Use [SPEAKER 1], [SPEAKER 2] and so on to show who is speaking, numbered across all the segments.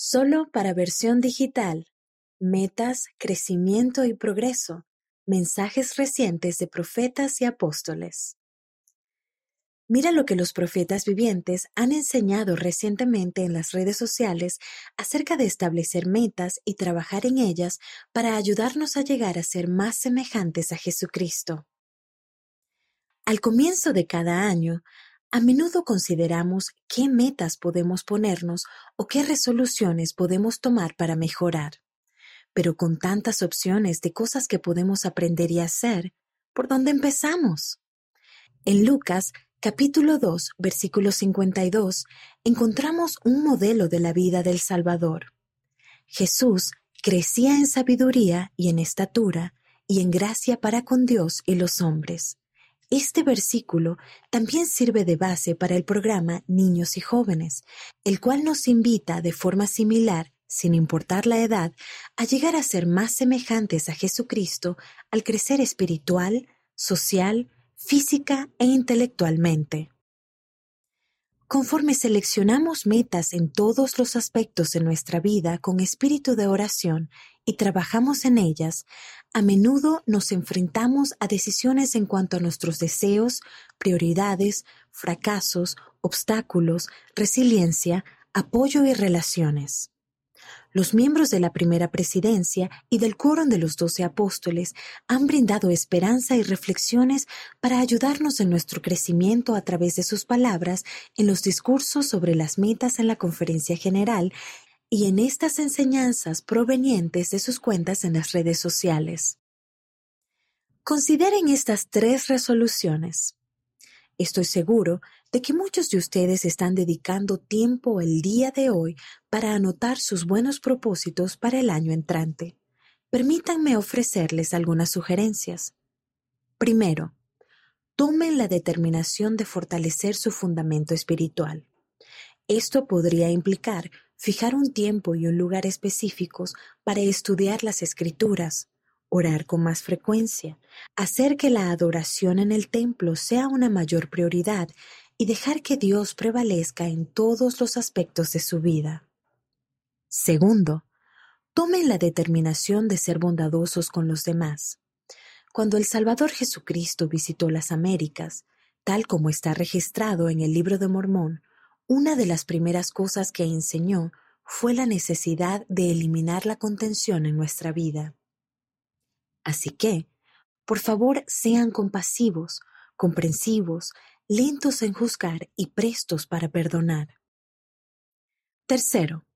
[SPEAKER 1] Solo para versión digital. Metas, crecimiento y progreso. Mensajes recientes de profetas y apóstoles. Mira lo que los profetas vivientes han enseñado recientemente en las redes sociales acerca de establecer metas y trabajar en ellas para ayudarnos a llegar a ser más semejantes a Jesucristo. Al comienzo de cada año, a menudo consideramos qué metas podemos ponernos o qué resoluciones podemos tomar para mejorar. Pero con tantas opciones de cosas que podemos aprender y hacer, ¿por dónde empezamos? En Lucas capítulo 2, versículo 52, encontramos un modelo de la vida del Salvador. Jesús crecía en sabiduría y en estatura y en gracia para con Dios y los hombres. Este versículo también sirve de base para el programa Niños y Jóvenes, el cual nos invita de forma similar, sin importar la edad, a llegar a ser más semejantes a Jesucristo al crecer espiritual, social, física e intelectualmente. Conforme seleccionamos metas en todos los aspectos de nuestra vida con espíritu de oración y trabajamos en ellas, a menudo nos enfrentamos a decisiones en cuanto a nuestros deseos, prioridades, fracasos, obstáculos, resiliencia, apoyo y relaciones. Los miembros de la primera presidencia y del quórum de los doce apóstoles han brindado esperanza y reflexiones para ayudarnos en nuestro crecimiento a través de sus palabras en los discursos sobre las metas en la conferencia general y en estas enseñanzas provenientes de sus cuentas en las redes sociales. Consideren estas tres resoluciones. Estoy seguro de que muchos de ustedes están dedicando tiempo el día de hoy para anotar sus buenos propósitos para el año entrante. Permítanme ofrecerles algunas sugerencias. Primero, tomen la determinación de fortalecer su fundamento espiritual. Esto podría implicar fijar un tiempo y un lugar específicos para estudiar las escrituras, orar con más frecuencia, hacer que la adoración en el templo sea una mayor prioridad y dejar que Dios prevalezca en todos los aspectos de su vida. Segundo, tomen la determinación de ser bondadosos con los demás. Cuando el Salvador Jesucristo visitó las Américas, tal como está registrado en el libro de Mormón, una de las primeras cosas que enseñó fue la necesidad de eliminar la contención en nuestra vida. Así que, por favor, sean compasivos, comprensivos, lentos en juzgar y prestos para perdonar. Tercero,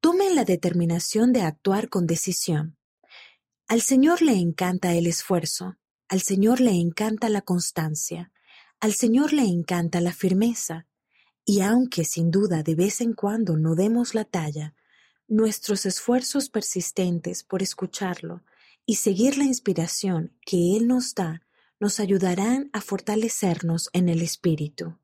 [SPEAKER 1] tomen la determinación de actuar con decisión. Al Señor le encanta el esfuerzo, al Señor le encanta la constancia, al Señor le encanta la firmeza, y aunque sin duda de vez en cuando no demos la talla, nuestros esfuerzos persistentes por escucharlo y seguir la inspiración que Él nos da nos ayudarán a fortalecernos en el Espíritu.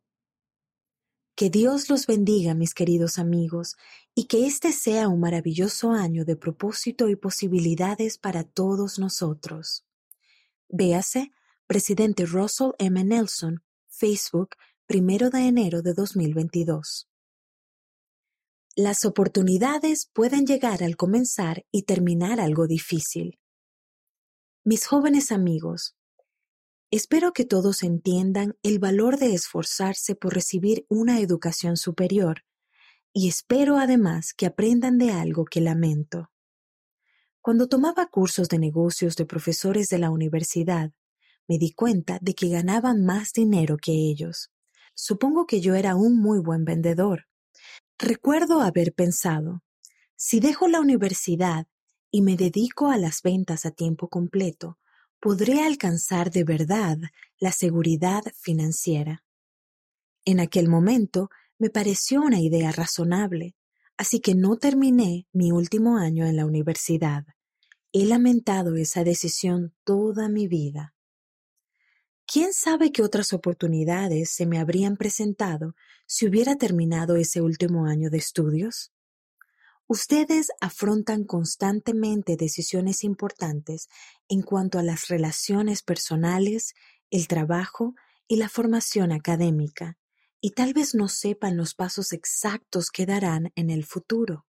[SPEAKER 1] Que Dios los bendiga, mis queridos amigos, y que este sea un maravilloso año de propósito y posibilidades para todos nosotros. Véase, presidente Russell M. Nelson, Facebook, primero de enero de 2022. Las oportunidades pueden llegar al comenzar y terminar algo difícil. Mis jóvenes amigos, Espero que todos entiendan el valor de esforzarse por recibir una educación superior y espero además que aprendan de algo que lamento. Cuando tomaba cursos de negocios de profesores de la universidad, me di cuenta de que ganaban más dinero que ellos. Supongo que yo era un muy buen vendedor. Recuerdo haber pensado, si dejo la universidad y me dedico a las ventas a tiempo completo, podré alcanzar de verdad la seguridad financiera. En aquel momento me pareció una idea razonable, así que no terminé mi último año en la universidad. He lamentado esa decisión toda mi vida. ¿Quién sabe qué otras oportunidades se me habrían presentado si hubiera terminado ese último año de estudios? Ustedes afrontan constantemente decisiones importantes en cuanto a las relaciones personales, el trabajo y la formación académica, y tal vez no sepan los pasos exactos que darán en el futuro.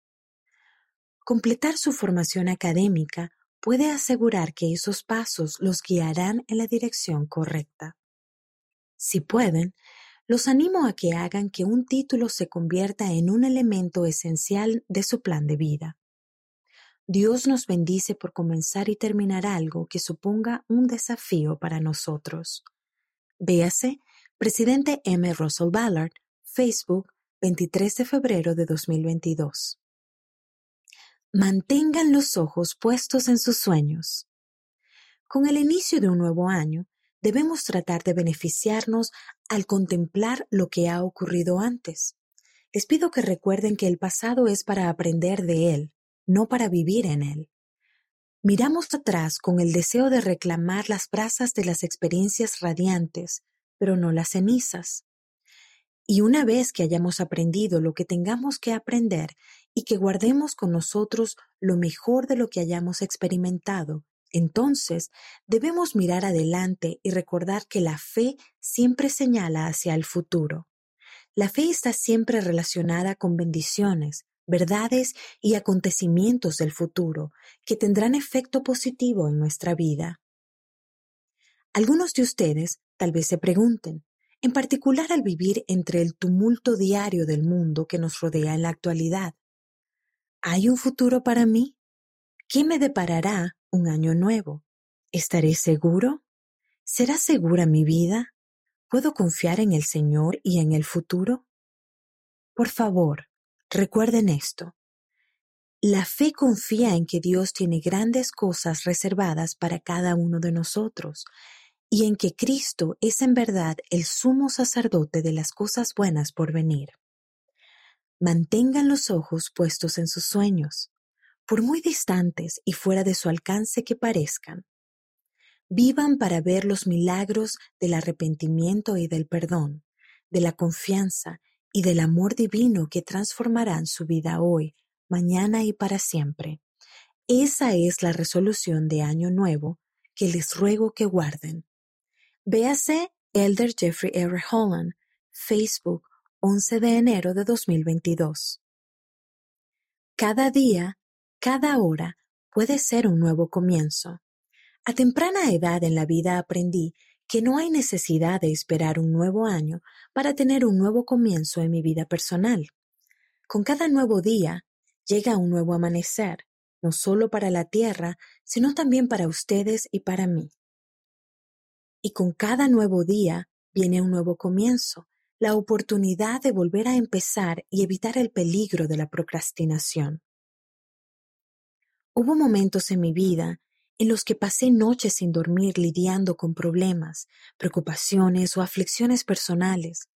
[SPEAKER 1] Completar su formación académica puede asegurar que esos pasos los guiarán en la dirección correcta. Si pueden, los animo a que hagan que un título se convierta en un elemento esencial de su plan de vida. Dios nos bendice por comenzar y terminar algo que suponga un desafío para nosotros. Véase, Presidente M. Russell Ballard, Facebook, 23 de febrero de 2022. Mantengan los ojos puestos en sus sueños. Con el inicio de un nuevo año, debemos tratar de beneficiarnos al contemplar lo que ha ocurrido antes. Les pido que recuerden que el pasado es para aprender de él, no para vivir en él. Miramos atrás con el deseo de reclamar las brasas de las experiencias radiantes, pero no las cenizas. Y una vez que hayamos aprendido lo que tengamos que aprender y que guardemos con nosotros lo mejor de lo que hayamos experimentado entonces, debemos mirar adelante y recordar que la fe siempre señala hacia el futuro. La fe está siempre relacionada con bendiciones, verdades y acontecimientos del futuro que tendrán efecto positivo en nuestra vida. Algunos de ustedes tal vez se pregunten, en particular al vivir entre el tumulto diario del mundo que nos rodea en la actualidad, ¿hay un futuro para mí? ¿Qué me deparará un año nuevo. ¿Estaré seguro? ¿Será segura mi vida? ¿Puedo confiar en el Señor y en el futuro? Por favor, recuerden esto. La fe confía en que Dios tiene grandes cosas reservadas para cada uno de nosotros y en que Cristo es en verdad el sumo sacerdote de las cosas buenas por venir. Mantengan los ojos puestos en sus sueños por muy distantes y fuera de su alcance que parezcan. Vivan para ver los milagros del arrepentimiento y del perdón, de la confianza y del amor divino que transformarán su vida hoy, mañana y para siempre. Esa es la resolución de Año Nuevo que les ruego que guarden. Véase Elder Jeffrey R. Holland, Facebook, 11 de enero de 2022. Cada día cada hora puede ser un nuevo comienzo. A temprana edad en la vida aprendí que no hay necesidad de esperar un nuevo año para tener un nuevo comienzo en mi vida personal. Con cada nuevo día llega un nuevo amanecer, no solo para la tierra, sino también para ustedes y para mí. Y con cada nuevo día viene un nuevo comienzo, la oportunidad de volver a empezar y evitar el peligro de la procrastinación. Hubo momentos en mi vida en los que pasé noches sin dormir lidiando con problemas, preocupaciones o aflicciones personales,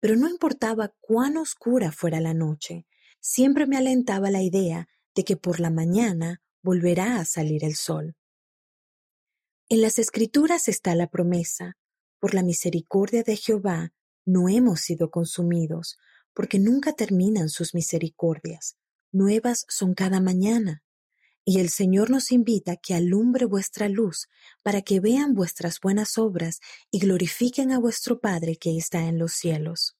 [SPEAKER 1] pero no importaba cuán oscura fuera la noche, siempre me alentaba la idea de que por la mañana volverá a salir el sol. En las escrituras está la promesa, por la misericordia de Jehová no hemos sido consumidos, porque nunca terminan sus misericordias, nuevas son cada mañana. Y el Señor nos invita que alumbre vuestra luz, para que vean vuestras buenas obras y glorifiquen a vuestro Padre que está en los cielos.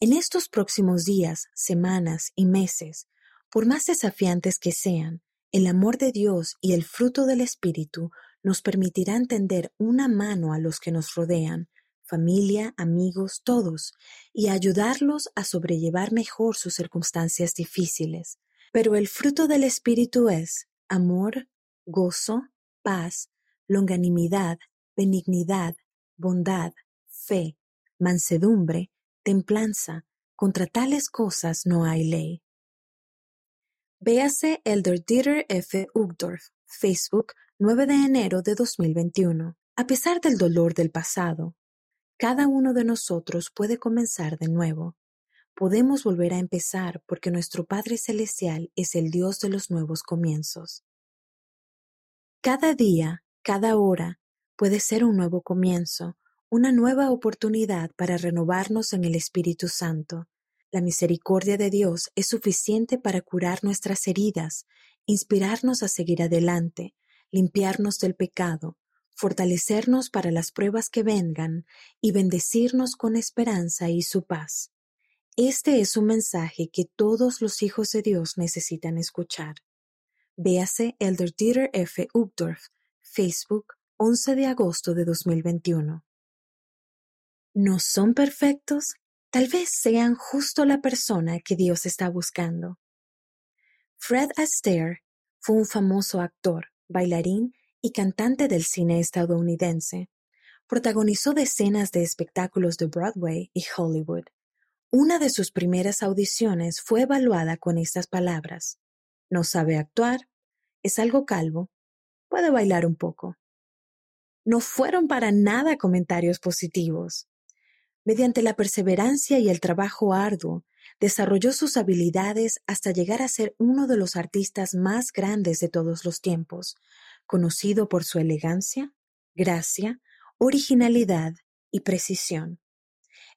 [SPEAKER 1] En estos próximos días, semanas y meses, por más desafiantes que sean, el amor de Dios y el fruto del Espíritu nos permitirán tender una mano a los que nos rodean, familia, amigos, todos, y ayudarlos a sobrellevar mejor sus circunstancias difíciles pero el fruto del Espíritu es amor, gozo, paz, longanimidad, benignidad, bondad, fe, mansedumbre, templanza. Contra tales cosas no hay ley. Véase Elder Dieter F. Uchtdorf, Facebook, 9 de enero de 2021. A pesar del dolor del pasado, cada uno de nosotros puede comenzar de nuevo podemos volver a empezar porque nuestro Padre Celestial es el Dios de los nuevos comienzos. Cada día, cada hora, puede ser un nuevo comienzo, una nueva oportunidad para renovarnos en el Espíritu Santo. La misericordia de Dios es suficiente para curar nuestras heridas, inspirarnos a seguir adelante, limpiarnos del pecado, fortalecernos para las pruebas que vengan y bendecirnos con esperanza y su paz. Este es un mensaje que todos los hijos de Dios necesitan escuchar. Véase Elder Dieter F. Uchtdorf, Facebook, 11 de agosto de 2021. ¿No son perfectos? Tal vez sean justo la persona que Dios está buscando. Fred Astaire fue un famoso actor, bailarín y cantante del cine estadounidense. Protagonizó decenas de espectáculos de Broadway y Hollywood. Una de sus primeras audiciones fue evaluada con estas palabras. No sabe actuar, es algo calvo, puede bailar un poco. No fueron para nada comentarios positivos. Mediante la perseverancia y el trabajo arduo, desarrolló sus habilidades hasta llegar a ser uno de los artistas más grandes de todos los tiempos, conocido por su elegancia, gracia, originalidad y precisión.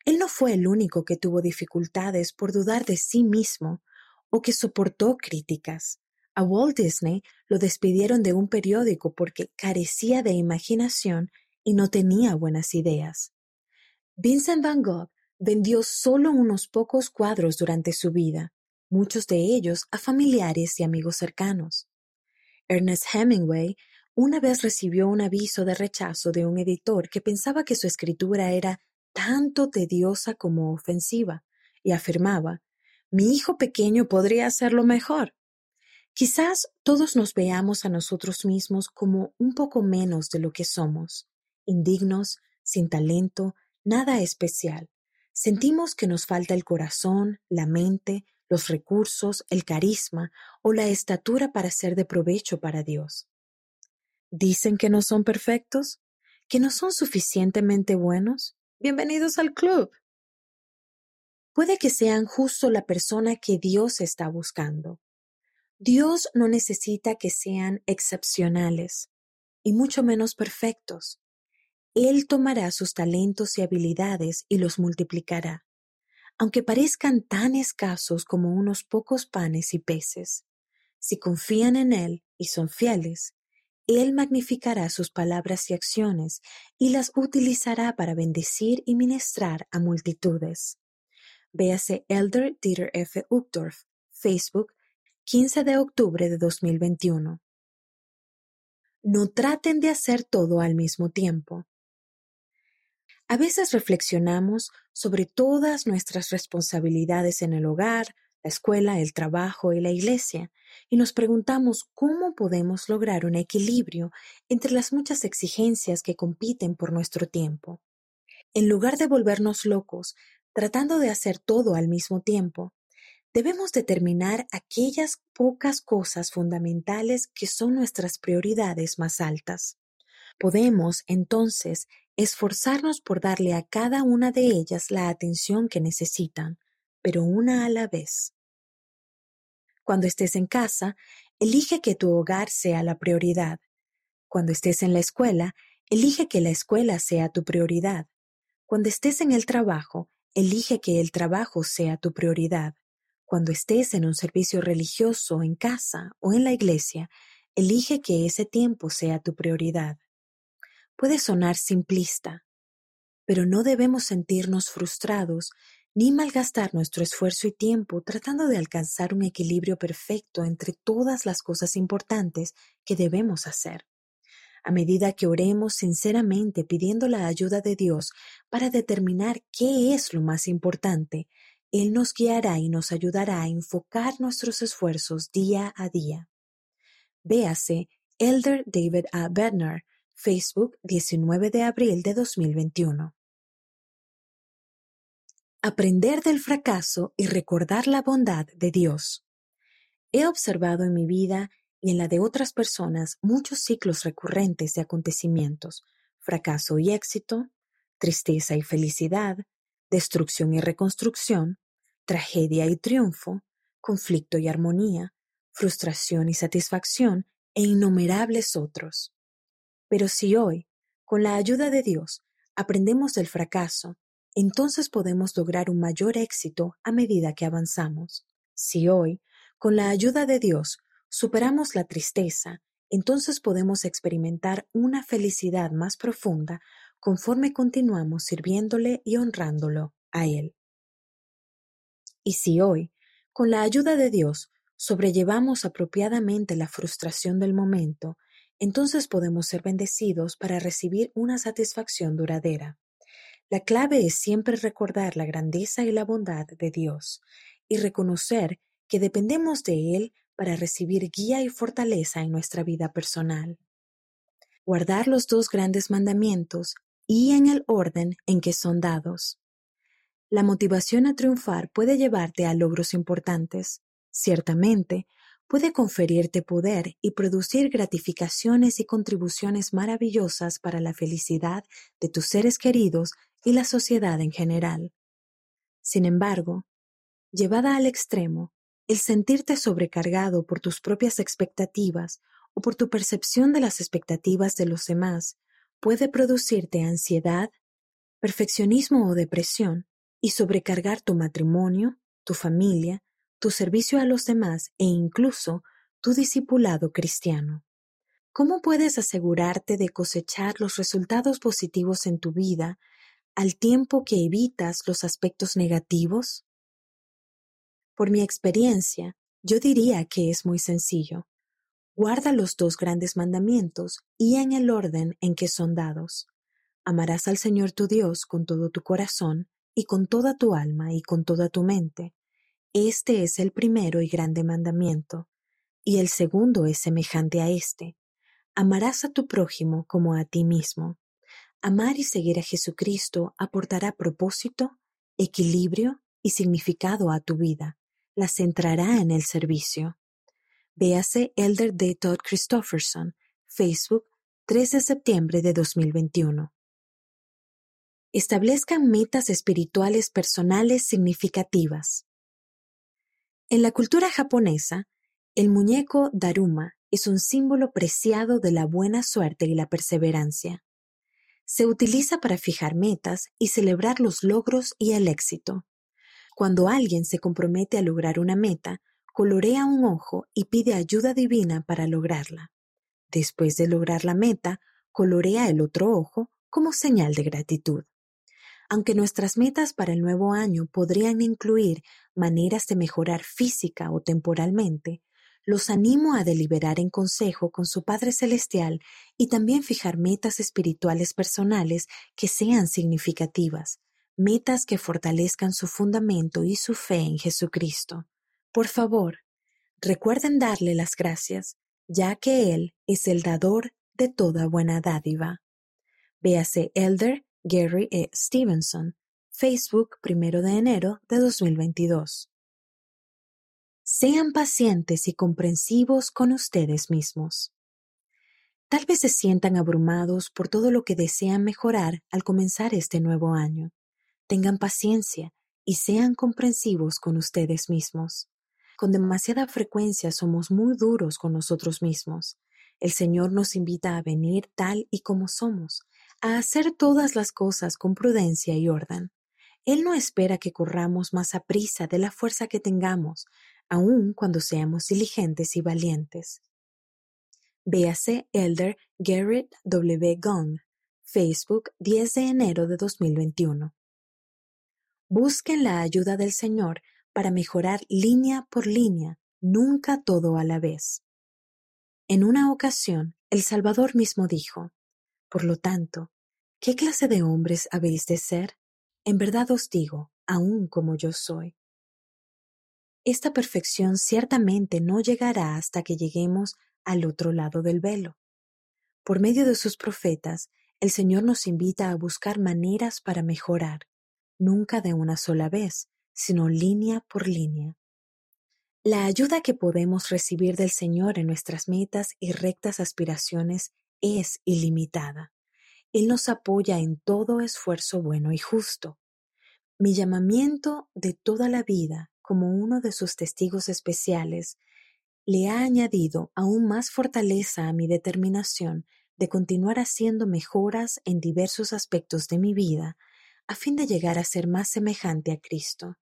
[SPEAKER 1] Él no fue el único que tuvo dificultades por dudar de sí mismo o que soportó críticas. A Walt Disney lo despidieron de un periódico porque carecía de imaginación y no tenía buenas ideas. Vincent van Gogh vendió solo unos pocos cuadros durante su vida, muchos de ellos a familiares y amigos cercanos. Ernest Hemingway una vez recibió un aviso de rechazo de un editor que pensaba que su escritura era tanto tediosa como ofensiva, y afirmaba Mi hijo pequeño podría hacerlo mejor. Quizás todos nos veamos a nosotros mismos como un poco menos de lo que somos, indignos, sin talento, nada especial, Sentimos que nos falta el corazón, la mente, los recursos, el carisma o la estatura para ser de provecho para Dios. ¿Dicen que no son perfectos? ¿Que no son suficientemente buenos? Bienvenidos al club. Puede que sean justo la persona que Dios está buscando. Dios no necesita que sean excepcionales, y mucho menos perfectos. Él tomará sus talentos y habilidades y los multiplicará, aunque parezcan tan escasos como unos pocos panes y peces. Si confían en Él y son fieles, Él magnificará sus palabras y acciones y las utilizará para bendecir y ministrar a multitudes. Véase Elder Dieter F. Uchtdorf, Facebook, 15 de octubre de 2021. No traten de hacer todo al mismo tiempo. A veces reflexionamos sobre todas nuestras responsabilidades en el hogar, la escuela, el trabajo y la iglesia, y nos preguntamos cómo podemos lograr un equilibrio entre las muchas exigencias que compiten por nuestro tiempo. En lugar de volvernos locos tratando de hacer todo al mismo tiempo, debemos determinar aquellas pocas cosas fundamentales que son nuestras prioridades más altas. Podemos, entonces, esforzarnos por darle a cada una de ellas la atención que necesitan, pero una a la vez. Cuando estés en casa, elige que tu hogar sea la prioridad. Cuando estés en la escuela, elige que la escuela sea tu prioridad. Cuando estés en el trabajo, elige que el trabajo sea tu prioridad. Cuando estés en un servicio religioso en casa o en la iglesia, elige que ese tiempo sea tu prioridad. Puede sonar simplista, pero no debemos sentirnos frustrados ni malgastar nuestro esfuerzo y tiempo tratando de alcanzar un equilibrio perfecto entre todas las cosas importantes que debemos hacer. A medida que oremos sinceramente pidiendo la ayuda de Dios para determinar qué es lo más importante, Él nos guiará y nos ayudará a enfocar nuestros esfuerzos día a día. Véase Elder David A. Bednar, Facebook 19 de abril de 2021. Aprender del fracaso y recordar la bondad de Dios. He observado en mi vida y en la de otras personas muchos ciclos recurrentes de acontecimientos, fracaso y éxito, tristeza y felicidad, destrucción y reconstrucción, tragedia y triunfo, conflicto y armonía, frustración y satisfacción, e innumerables otros. Pero si hoy, con la ayuda de Dios, aprendemos del fracaso, entonces podemos lograr un mayor éxito a medida que avanzamos. Si hoy, con la ayuda de Dios, superamos la tristeza, entonces podemos experimentar una felicidad más profunda conforme continuamos sirviéndole y honrándolo a Él. Y si hoy, con la ayuda de Dios, sobrellevamos apropiadamente la frustración del momento, entonces podemos ser bendecidos para recibir una satisfacción duradera. La clave es siempre recordar la grandeza y la bondad de Dios y reconocer que dependemos de Él para recibir guía y fortaleza en nuestra vida personal. Guardar los dos grandes mandamientos y en el orden en que son dados. La motivación a triunfar puede llevarte a logros importantes. Ciertamente, puede conferirte poder y producir gratificaciones y contribuciones maravillosas para la felicidad de tus seres queridos y la sociedad en general. Sin embargo, llevada al extremo, el sentirte sobrecargado por tus propias expectativas o por tu percepción de las expectativas de los demás puede producirte ansiedad, perfeccionismo o depresión y sobrecargar tu matrimonio, tu familia, tu servicio a los demás e incluso tu discipulado cristiano. ¿Cómo puedes asegurarte de cosechar los resultados positivos en tu vida al tiempo que evitas los aspectos negativos? Por mi experiencia, yo diría que es muy sencillo. Guarda los dos grandes mandamientos y en el orden en que son dados. Amarás al Señor tu Dios con todo tu corazón y con toda tu alma y con toda tu mente. Este es el primero y grande mandamiento. Y el segundo es semejante a este. Amarás a tu prójimo como a ti mismo. Amar y seguir a Jesucristo aportará propósito, equilibrio y significado a tu vida. La centrará en el servicio. Véase Elder D. Todd Christofferson, Facebook, 3 de septiembre de 2021. Establezcan metas espirituales personales significativas. En la cultura japonesa, el muñeco Daruma es un símbolo preciado de la buena suerte y la perseverancia. Se utiliza para fijar metas y celebrar los logros y el éxito. Cuando alguien se compromete a lograr una meta, colorea un ojo y pide ayuda divina para lograrla. Después de lograr la meta, colorea el otro ojo como señal de gratitud. Aunque nuestras metas para el nuevo año podrían incluir maneras de mejorar física o temporalmente, los animo a deliberar en consejo con su Padre Celestial y también fijar metas espirituales personales que sean significativas, metas que fortalezcan su fundamento y su fe en Jesucristo. Por favor, recuerden darle las gracias, ya que Él es el dador de toda buena dádiva. Véase Elder Gary E. Stevenson, Facebook, primero de enero de 2022. Sean pacientes y comprensivos con ustedes mismos. Tal vez se sientan abrumados por todo lo que desean mejorar al comenzar este nuevo año. Tengan paciencia y sean comprensivos con ustedes mismos. Con demasiada frecuencia somos muy duros con nosotros mismos. El Señor nos invita a venir tal y como somos, a hacer todas las cosas con prudencia y orden. Él no espera que corramos más a prisa de la fuerza que tengamos, aun cuando seamos diligentes y valientes. Véase Elder Garrett W. Gong, Facebook 10 de enero de 2021. Busquen la ayuda del Señor para mejorar línea por línea, nunca todo a la vez. En una ocasión, el Salvador mismo dijo, Por lo tanto, ¿qué clase de hombres habéis de ser? En verdad os digo, aun como yo soy. Esta perfección ciertamente no llegará hasta que lleguemos al otro lado del velo. Por medio de sus profetas, el Señor nos invita a buscar maneras para mejorar, nunca de una sola vez, sino línea por línea. La ayuda que podemos recibir del Señor en nuestras metas y rectas aspiraciones es ilimitada. Él nos apoya en todo esfuerzo bueno y justo. Mi llamamiento de toda la vida como uno de sus testigos especiales le ha añadido aún más fortaleza a mi determinación de continuar haciendo mejoras en diversos aspectos de mi vida a fin de llegar a ser más semejante a Cristo.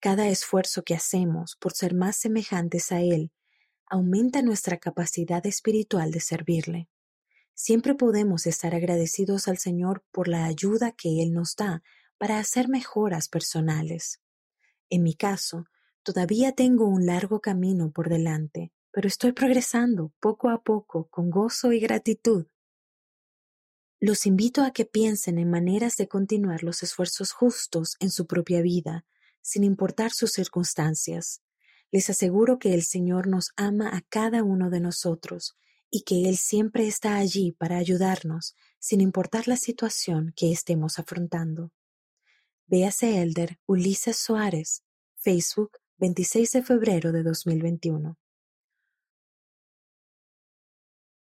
[SPEAKER 1] Cada esfuerzo que hacemos por ser más semejantes a Él aumenta nuestra capacidad espiritual de servirle. Siempre podemos estar agradecidos al Señor por la ayuda que Él nos da para hacer mejoras personales. En mi caso, Todavía tengo un largo camino por delante, pero estoy progresando poco a poco con gozo y gratitud. Los invito a que piensen en maneras de continuar los esfuerzos justos en su propia vida, sin importar sus circunstancias. Les aseguro que el Señor nos ama a cada uno de nosotros y que Él siempre está allí para ayudarnos, sin importar la situación que estemos afrontando. Véase Elder Ulises Suárez, Facebook, 26 de febrero de 2021.